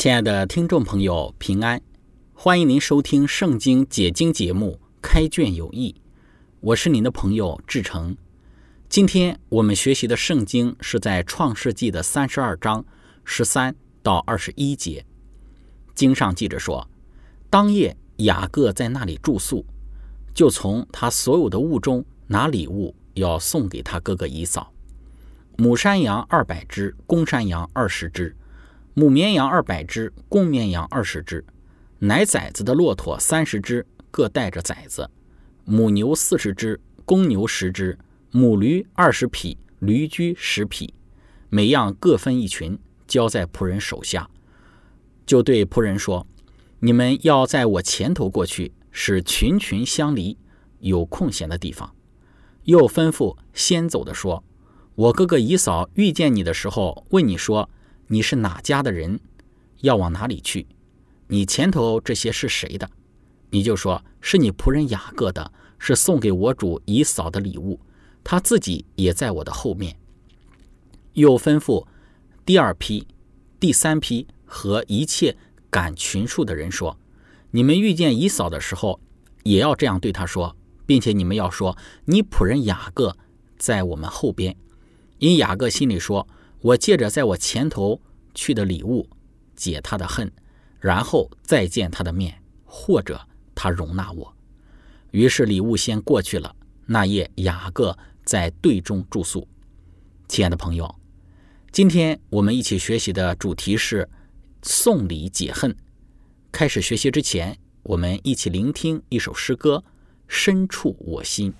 亲爱的听众朋友，平安！欢迎您收听《圣经解经》节目《开卷有益》，我是您的朋友志成。今天我们学习的圣经是在《创世纪》的三十二章十三到二十一节。经上记着说，当夜雅各在那里住宿，就从他所有的物中拿礼物，要送给他哥哥以扫：母山羊二百只，公山羊二十只。母绵羊二百只，公绵羊二十只，奶崽子的骆驼三十只，各带着崽子；母牛四十只，公牛十只，母驴二十匹，驴驹十匹，每样各分一群，交在仆人手下。就对仆人说：“你们要在我前头过去，使群群相离，有空闲的地方。”又吩咐先走的说：“我哥哥姨嫂遇见你的时候，问你说。”你是哪家的人？要往哪里去？你前头这些是谁的？你就说是你仆人雅各的，是送给我主以扫的礼物。他自己也在我的后面。又吩咐第二批、第三批和一切赶群数的人说：你们遇见以扫的时候，也要这样对他说，并且你们要说：你仆人雅各在我们后边。因雅各心里说。我借着在我前头去的礼物解他的恨，然后再见他的面，或者他容纳我。于是礼物先过去了。那夜雅各在队中住宿。亲爱的朋友，今天我们一起学习的主题是送礼解恨。开始学习之前，我们一起聆听一首诗歌，深处我心。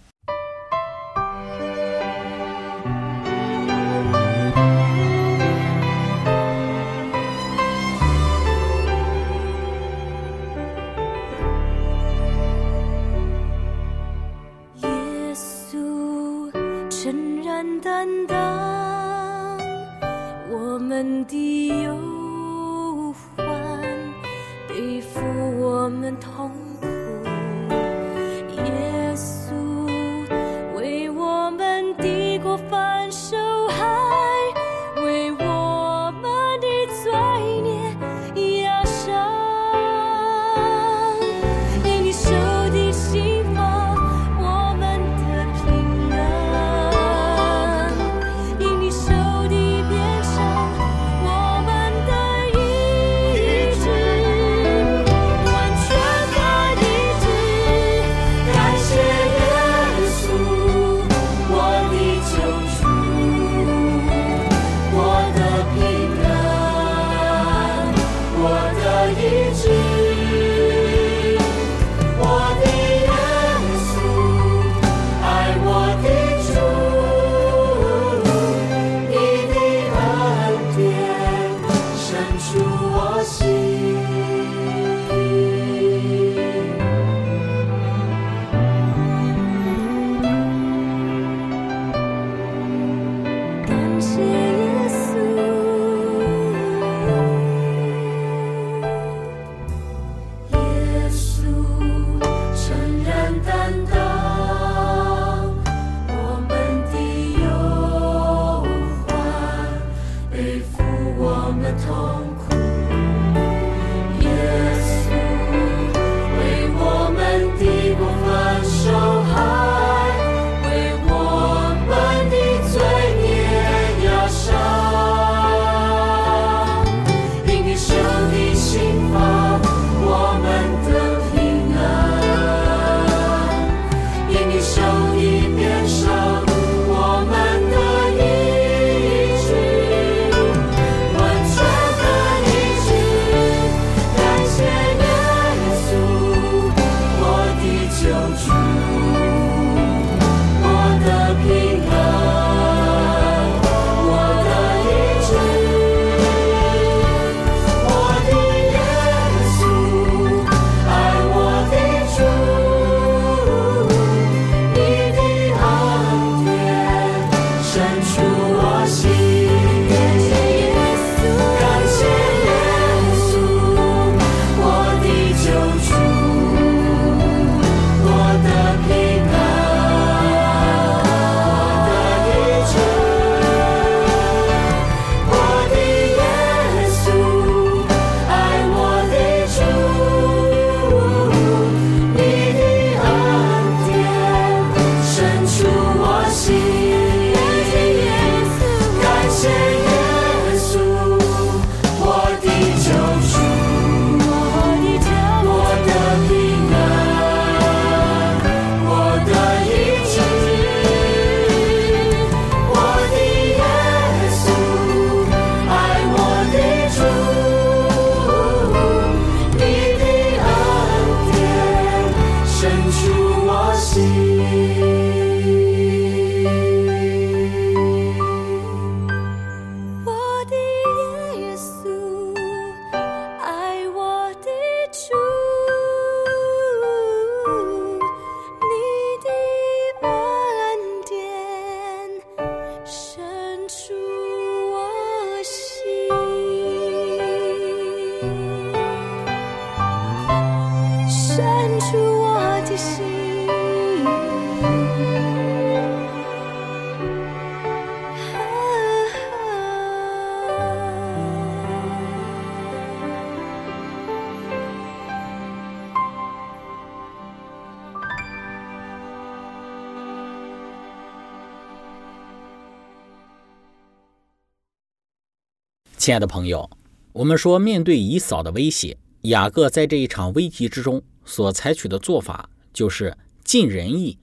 亲爱的朋友，我们说，面对以扫的威胁，雅各在这一场危机之中所采取的做法，就是尽人意，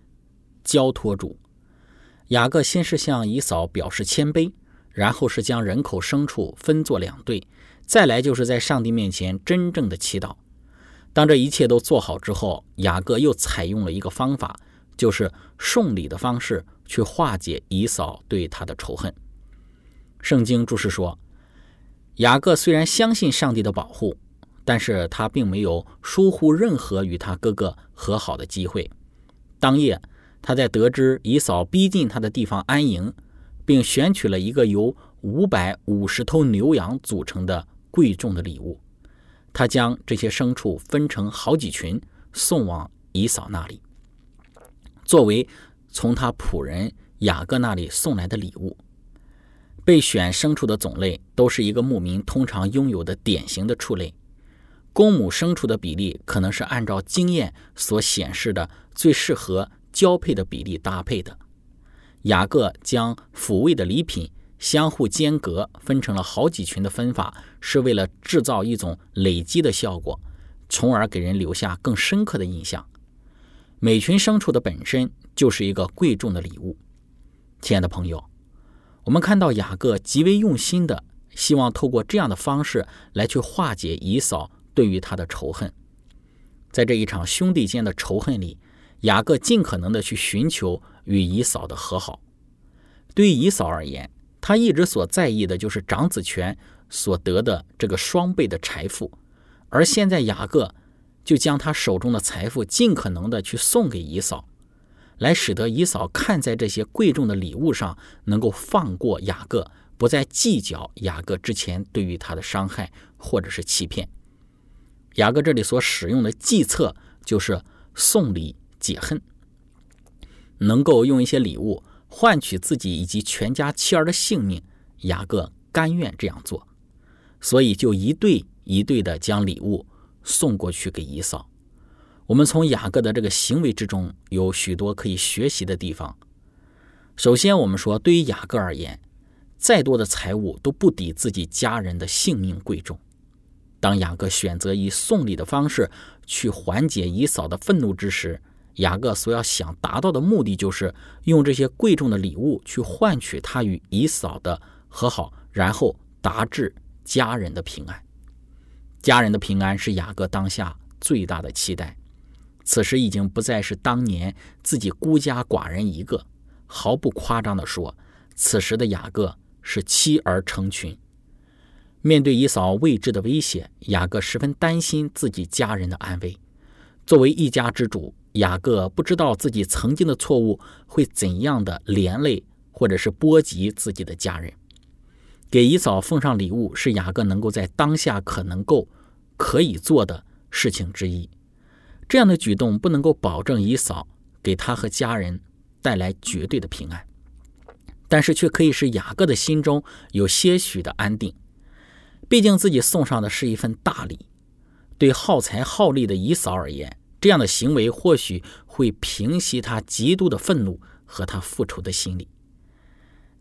交托主。雅各先是向以扫表示谦卑，然后是将人口牲畜分作两队，再来就是在上帝面前真正的祈祷。当这一切都做好之后，雅各又采用了一个方法，就是送礼的方式去化解以扫对他的仇恨。圣经注释说。雅各虽然相信上帝的保护，但是他并没有疏忽任何与他哥哥和好的机会。当夜，他在得知以扫逼近他的地方安营，并选取了一个由五百五十头牛羊组成的贵重的礼物。他将这些牲畜分成好几群，送往以扫那里，作为从他仆人雅各那里送来的礼物。备选牲畜的种类都是一个牧民通常拥有的典型的畜类，公母牲畜的比例可能是按照经验所显示的最适合交配的比例搭配的。雅各将抚慰的礼品相互间隔分成了好几群的分法，是为了制造一种累积的效果，从而给人留下更深刻的印象。每群牲畜的本身就是一个贵重的礼物，亲爱的朋友。我们看到雅各极为用心的，希望透过这样的方式来去化解以扫对于他的仇恨。在这一场兄弟间的仇恨里，雅各尽可能的去寻求与以扫的和好。对于以扫而言，他一直所在意的就是长子权所得的这个双倍的财富，而现在雅各就将他手中的财富尽可能的去送给以扫。来使得以扫看在这些贵重的礼物上，能够放过雅各，不再计较雅各之前对于他的伤害或者是欺骗。雅各这里所使用的计策就是送礼解恨，能够用一些礼物换取自己以及全家妻儿的性命，雅各甘愿这样做，所以就一对一对的将礼物送过去给以扫。我们从雅各的这个行为之中有许多可以学习的地方。首先，我们说，对于雅各而言，再多的财物都不抵自己家人的性命贵重。当雅各选择以送礼的方式去缓解以嫂的愤怒之时，雅各所要想达到的目的就是用这些贵重的礼物去换取他与以嫂的和好，然后达至家人的平安。家人的平安是雅各当下最大的期待。此时已经不再是当年自己孤家寡人一个，毫不夸张地说，此时的雅各是妻儿成群。面对以嫂未知的威胁，雅各十分担心自己家人的安危。作为一家之主，雅各不知道自己曾经的错误会怎样的连累或者是波及自己的家人。给以嫂奉上礼物是雅各能够在当下可能够可以做的事情之一。这样的举动不能够保证姨嫂给他和家人带来绝对的平安，但是却可以使雅各的心中有些许的安定。毕竟自己送上的是一份大礼，对好财好利的姨嫂而言，这样的行为或许会平息他极度的愤怒和他复仇的心理。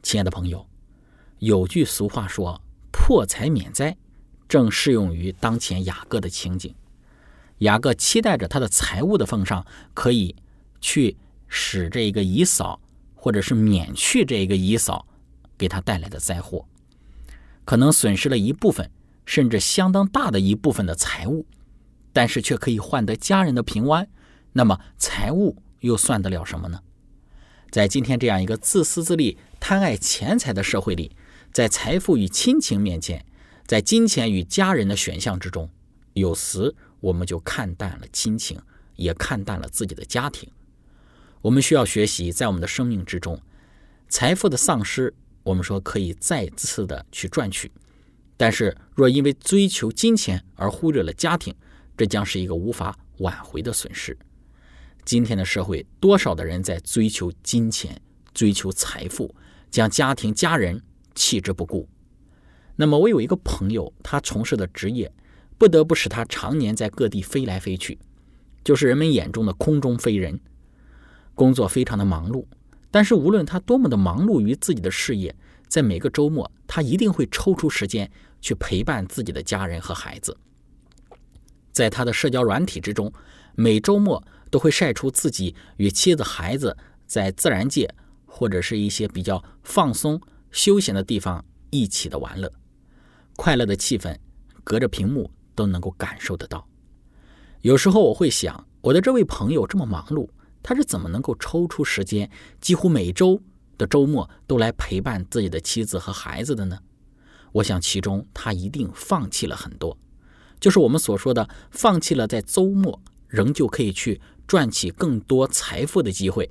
亲爱的朋友，有句俗话说“破财免灾”，正适用于当前雅各的情景。雅各期待着他的财物的奉上可以去使这个以扫，或者是免去这个以扫给他带来的灾祸，可能损失了一部分，甚至相当大的一部分的财物，但是却可以换得家人的平安。那么财物又算得了什么呢？在今天这样一个自私自利、贪爱钱财的社会里，在财富与亲情面前，在金钱与家人的选项之中，有时。我们就看淡了亲情，也看淡了自己的家庭。我们需要学习，在我们的生命之中，财富的丧失，我们说可以再次的去赚取；但是若因为追求金钱而忽略了家庭，这将是一个无法挽回的损失。今天的社会，多少的人在追求金钱、追求财富，将家庭、家人弃之不顾。那么，我有一个朋友，他从事的职业。不得不使他常年在各地飞来飞去，就是人们眼中的空中飞人，工作非常的忙碌。但是无论他多么的忙碌于自己的事业，在每个周末，他一定会抽出时间去陪伴自己的家人和孩子。在他的社交软体之中，每周末都会晒出自己与妻子、孩子在自然界或者是一些比较放松、休闲的地方一起的玩乐，快乐的气氛隔着屏幕都能够感受得到。有时候我会想，我的这位朋友这么忙碌，他是怎么能够抽出时间，几乎每周的周末都来陪伴自己的妻子和孩子的呢？我想，其中他一定放弃了很多，就是我们所说的放弃了在周末仍旧可以去赚取更多财富的机会。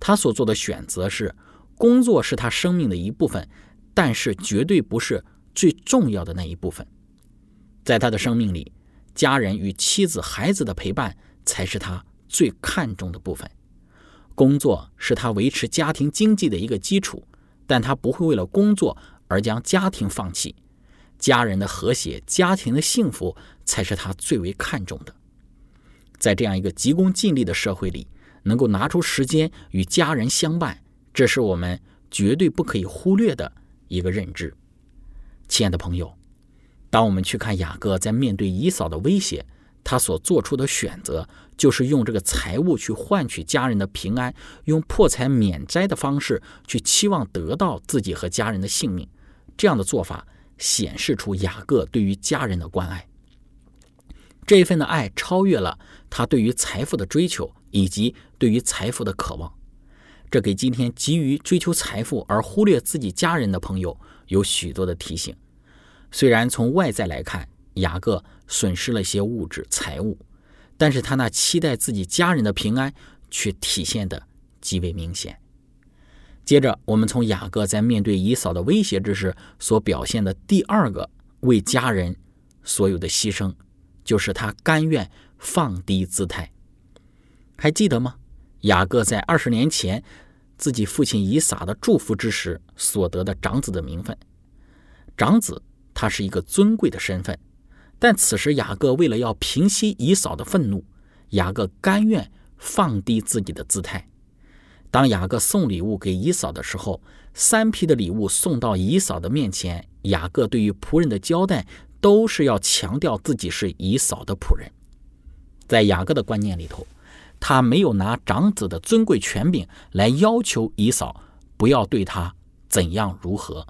他所做的选择是，工作是他生命的一部分，但是绝对不是最重要的那一部分。在他的生命里，家人与妻子、孩子的陪伴才是他最看重的部分。工作是他维持家庭经济的一个基础，但他不会为了工作。而将家庭放弃，家人的和谐、家庭的幸福才是他最为看重的。在这样一个急功近利的社会里，能够拿出时间与家人相伴，这是我们绝对不可以忽略的一个认知。亲爱的朋友，当我们去看雅各在面对姨嫂的威胁，他所做出的选择就是用这个财物去换取家人的平安，用破财免灾的方式去期望得到自己和家人的性命。这样的做法显示出雅各对于家人的关爱，这一份的爱超越了他对于财富的追求以及对于财富的渴望。这给今天急于追求财富而忽略自己家人的朋友有许多的提醒。虽然从外在来看，雅各损失了些物质财物，但是他那期待自己家人的平安却体现的极为明显。接着，我们从雅各在面对姨嫂的威胁之时所表现的第二个为家人所有的牺牲，就是他甘愿放低姿态。还记得吗？雅各在二十年前自己父亲以撒的祝福之时所得的长子的名分。长子，他是一个尊贵的身份，但此时雅各为了要平息以嫂的愤怒，雅各甘愿放低自己的姿态。当雅各送礼物给姨嫂的时候，三批的礼物送到姨嫂的面前，雅各对于仆人的交代都是要强调自己是姨嫂的仆人。在雅各的观念里头，他没有拿长子的尊贵权柄来要求姨嫂不要对他怎样如何。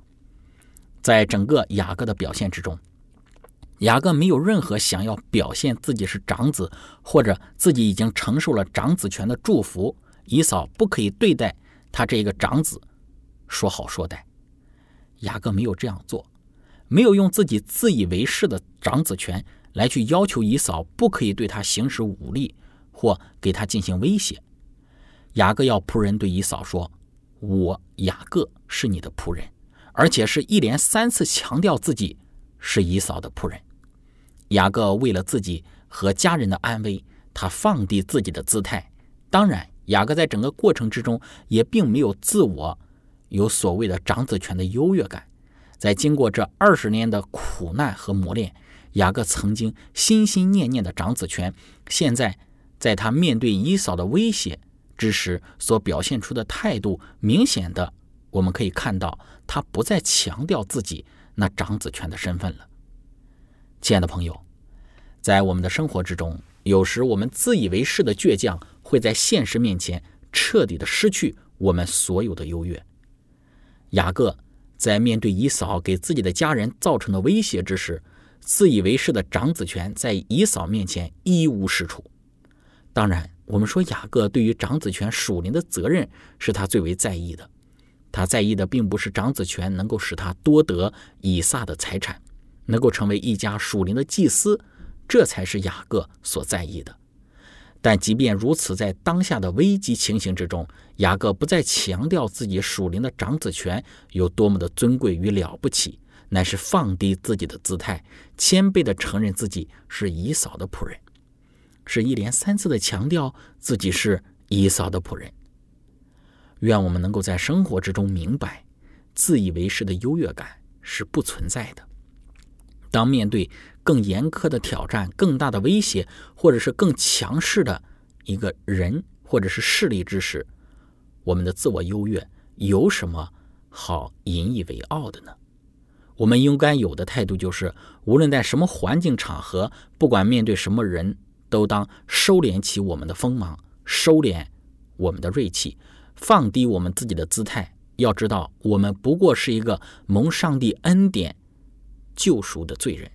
在整个雅各的表现之中，雅各没有任何想要表现自己是长子，或者自己已经承受了长子权的祝福。姨嫂不可以对待他这个长子说好说歹，雅各没有这样做，没有用自己自以为是的长子权来去要求姨嫂不可以对他行使武力或给他进行威胁。雅各要仆人对姨嫂说：“我雅各是你的仆人，而且是一连三次强调自己是姨嫂的仆人。”雅各为了自己和家人的安危，他放低自己的姿态，当然。雅各在整个过程之中也并没有自我有所谓的长子权的优越感，在经过这二十年的苦难和磨练，雅各曾经心心念念的长子权，现在在他面对以扫的威胁之时所表现出的态度，明显的我们可以看到，他不再强调自己那长子权的身份了。亲爱的朋友，在我们的生活之中，有时我们自以为是的倔强。会在现实面前彻底的失去我们所有的优越。雅各在面对以嫂给自己的家人造成的威胁之时，自以为是的长子权在以嫂面前一无是处。当然，我们说雅各对于长子权属灵的责任是他最为在意的。他在意的并不是长子权能够使他多得以撒的财产，能够成为一家属灵的祭司，这才是雅各所在意的。但即便如此，在当下的危机情形之中，雅各不再强调自己属灵的长子权有多么的尊贵与了不起，乃是放低自己的姿态，谦卑地承认自己是以扫的仆人，是一连三次的强调自己是以扫的仆人。愿我们能够在生活之中明白，自以为是的优越感是不存在的。当面对更严苛的挑战、更大的威胁，或者是更强势的一个人或者是势力之时，我们的自我优越有什么好引以为傲的呢？我们应该有的态度就是，无论在什么环境场合，不管面对什么人，都当收敛起我们的锋芒，收敛我们的锐气，放低我们自己的姿态。要知道，我们不过是一个蒙上帝恩典救赎的罪人，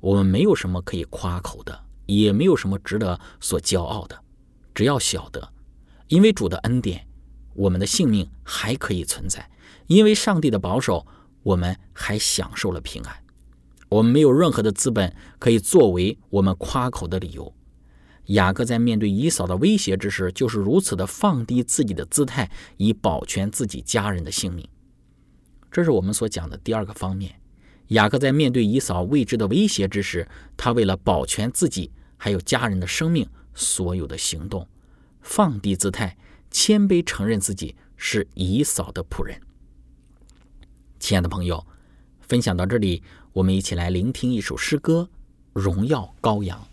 我们没有什么可以夸口的，也没有什么值得所骄傲的。只要晓得，因为主的恩典，我们的性命还可以存在；因为上帝的保守。我们还享受了平安，我们没有任何的资本可以作为我们夸口的理由。雅各在面对以扫的威胁之时，就是如此的放低自己的姿态，以保全自己家人的性命。这是我们所讲的第二个方面。雅各在面对以扫未知的威胁之时，他为了保全自己还有家人的生命，所有的行动，放低姿态，谦卑承认自己是以扫的仆人。亲爱的朋友，分享到这里，我们一起来聆听一首诗歌《荣耀羔羊》。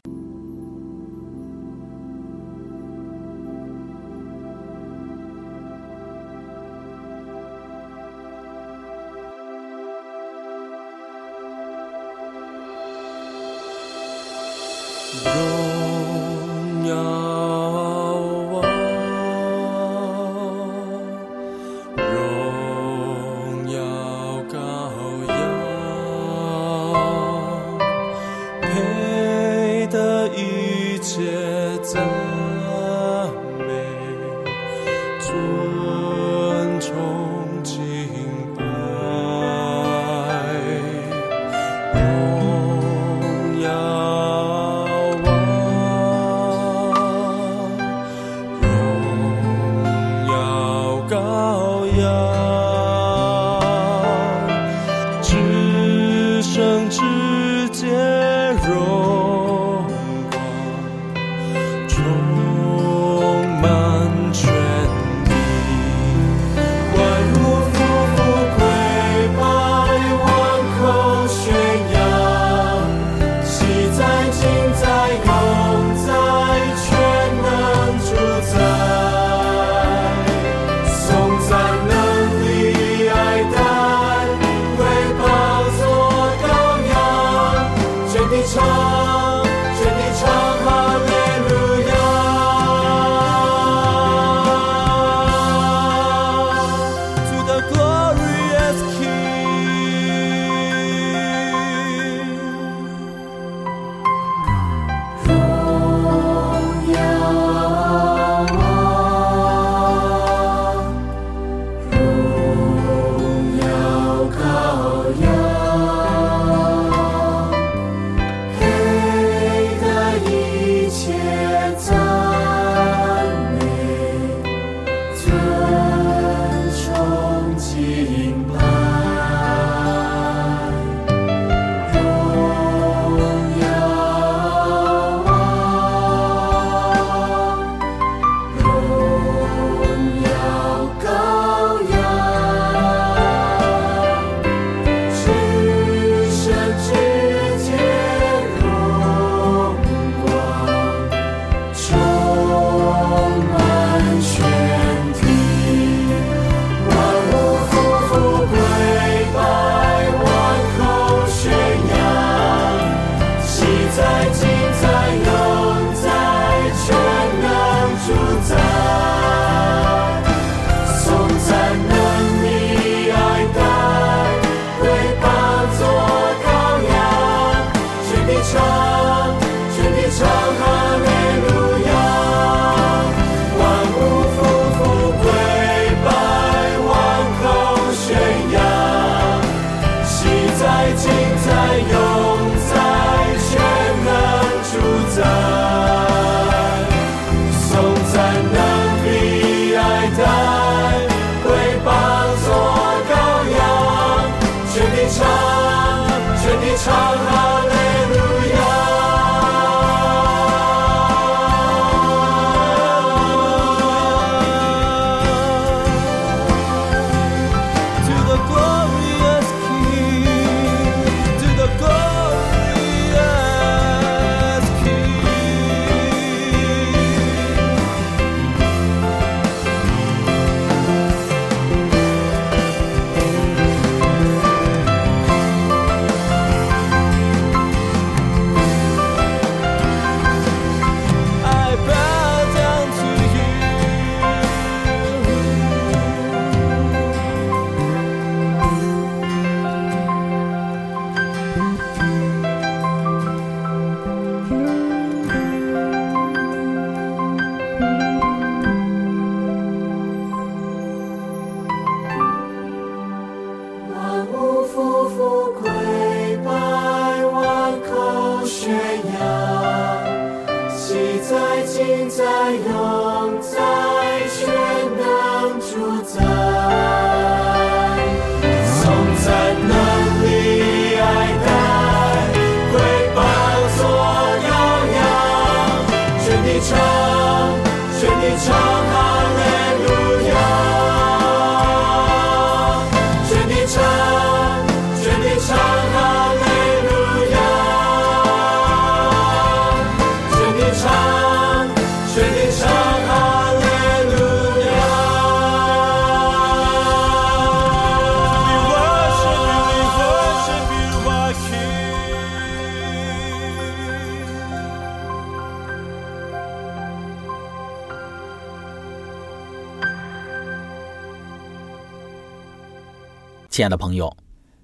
亲爱的朋友，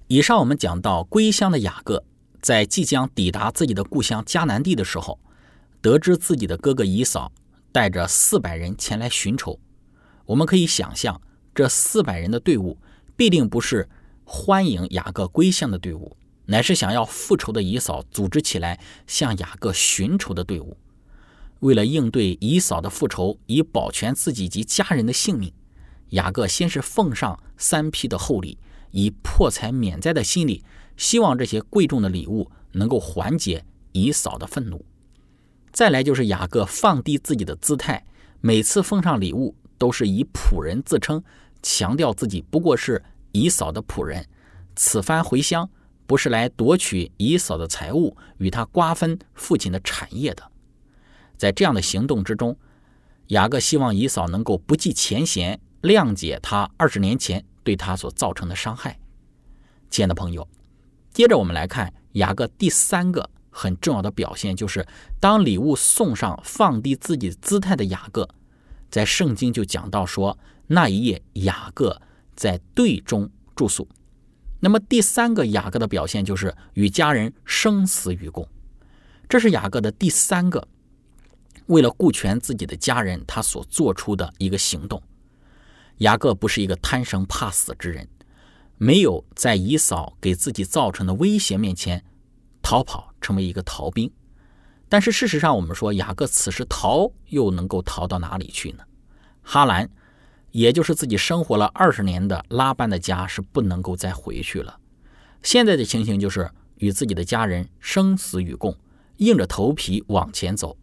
以上我们讲到归乡的雅各，在即将抵达自己的故乡迦南地的时候，得知自己的哥哥以扫带着四百人前来寻仇。我们可以想象，这四百人的队伍必定不是欢迎雅各归乡的队伍，乃是想要复仇的以扫组织起来向雅各寻仇的队伍。为了应对以扫的复仇，以保全自己及家人的性命，雅各先是奉上三批的厚礼，以破财免灾的心理，希望这些贵重的礼物能够缓解以扫的愤怒。再来就是雅各放低自己的姿态，每次奉上礼物都是以仆人自称，强调自己不过是以扫的仆人。此番回乡不是来夺取以扫的财物，与他瓜分父亲的产业的。在这样的行动之中，雅各希望以扫能够不计前嫌，谅解他二十年前对他所造成的伤害。亲爱的朋友，接着我们来看雅各第三个很重要的表现，就是当礼物送上，放低自己姿态的雅各，在圣经就讲到说，那一夜雅各在队中住宿。那么第三个雅各的表现就是与家人生死与共，这是雅各的第三个。为了顾全自己的家人，他所做出的一个行动。雅各不是一个贪生怕死之人，没有在以扫给自己造成的威胁面前逃跑，成为一个逃兵。但是事实上，我们说雅各此时逃又能够逃到哪里去呢？哈兰，也就是自己生活了二十年的拉班的家，是不能够再回去了。现在的情形就是与自己的家人生死与共，硬着头皮往前走。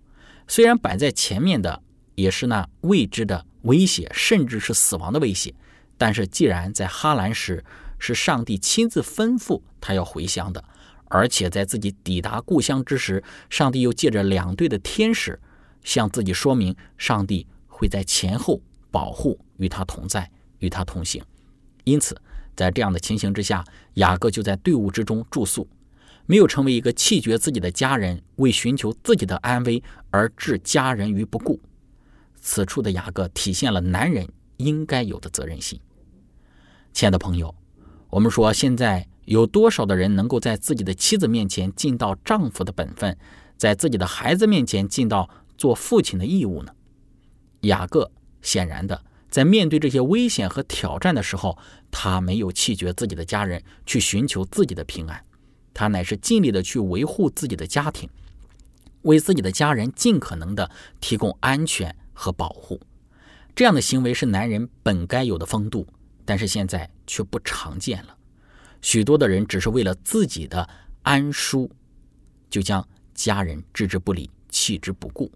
虽然摆在前面的也是那未知的威胁，甚至是死亡的威胁，但是既然在哈兰时是上帝亲自吩咐他要回乡的，而且在自己抵达故乡之时，上帝又借着两队的天使向自己说明，上帝会在前后保护，与他同在，与他同行。因此，在这样的情形之下，雅各就在队伍之中住宿。没有成为一个弃绝自己的家人，为寻求自己的安危而置家人于不顾。此处的雅各体现了男人应该有的责任心。亲爱的朋友，我们说现在有多少的人能够在自己的妻子面前尽到丈夫的本分，在自己的孩子面前尽到做父亲的义务呢？雅各显然的，在面对这些危险和挑战的时候，他没有弃绝自己的家人，去寻求自己的平安。他乃是尽力的去维护自己的家庭，为自己的家人尽可能的提供安全和保护。这样的行为是男人本该有的风度，但是现在却不常见了。许多的人只是为了自己的安舒，就将家人置之不理、弃之不顾。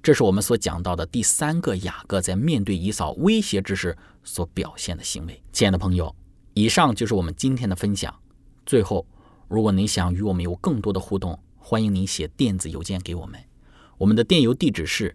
这是我们所讲到的第三个雅各在面对以嫂威胁之时所表现的行为。亲爱的朋友，以上就是我们今天的分享。最后。如果您想与我们有更多的互动，欢迎您写电子邮件给我们。我们的电邮地址是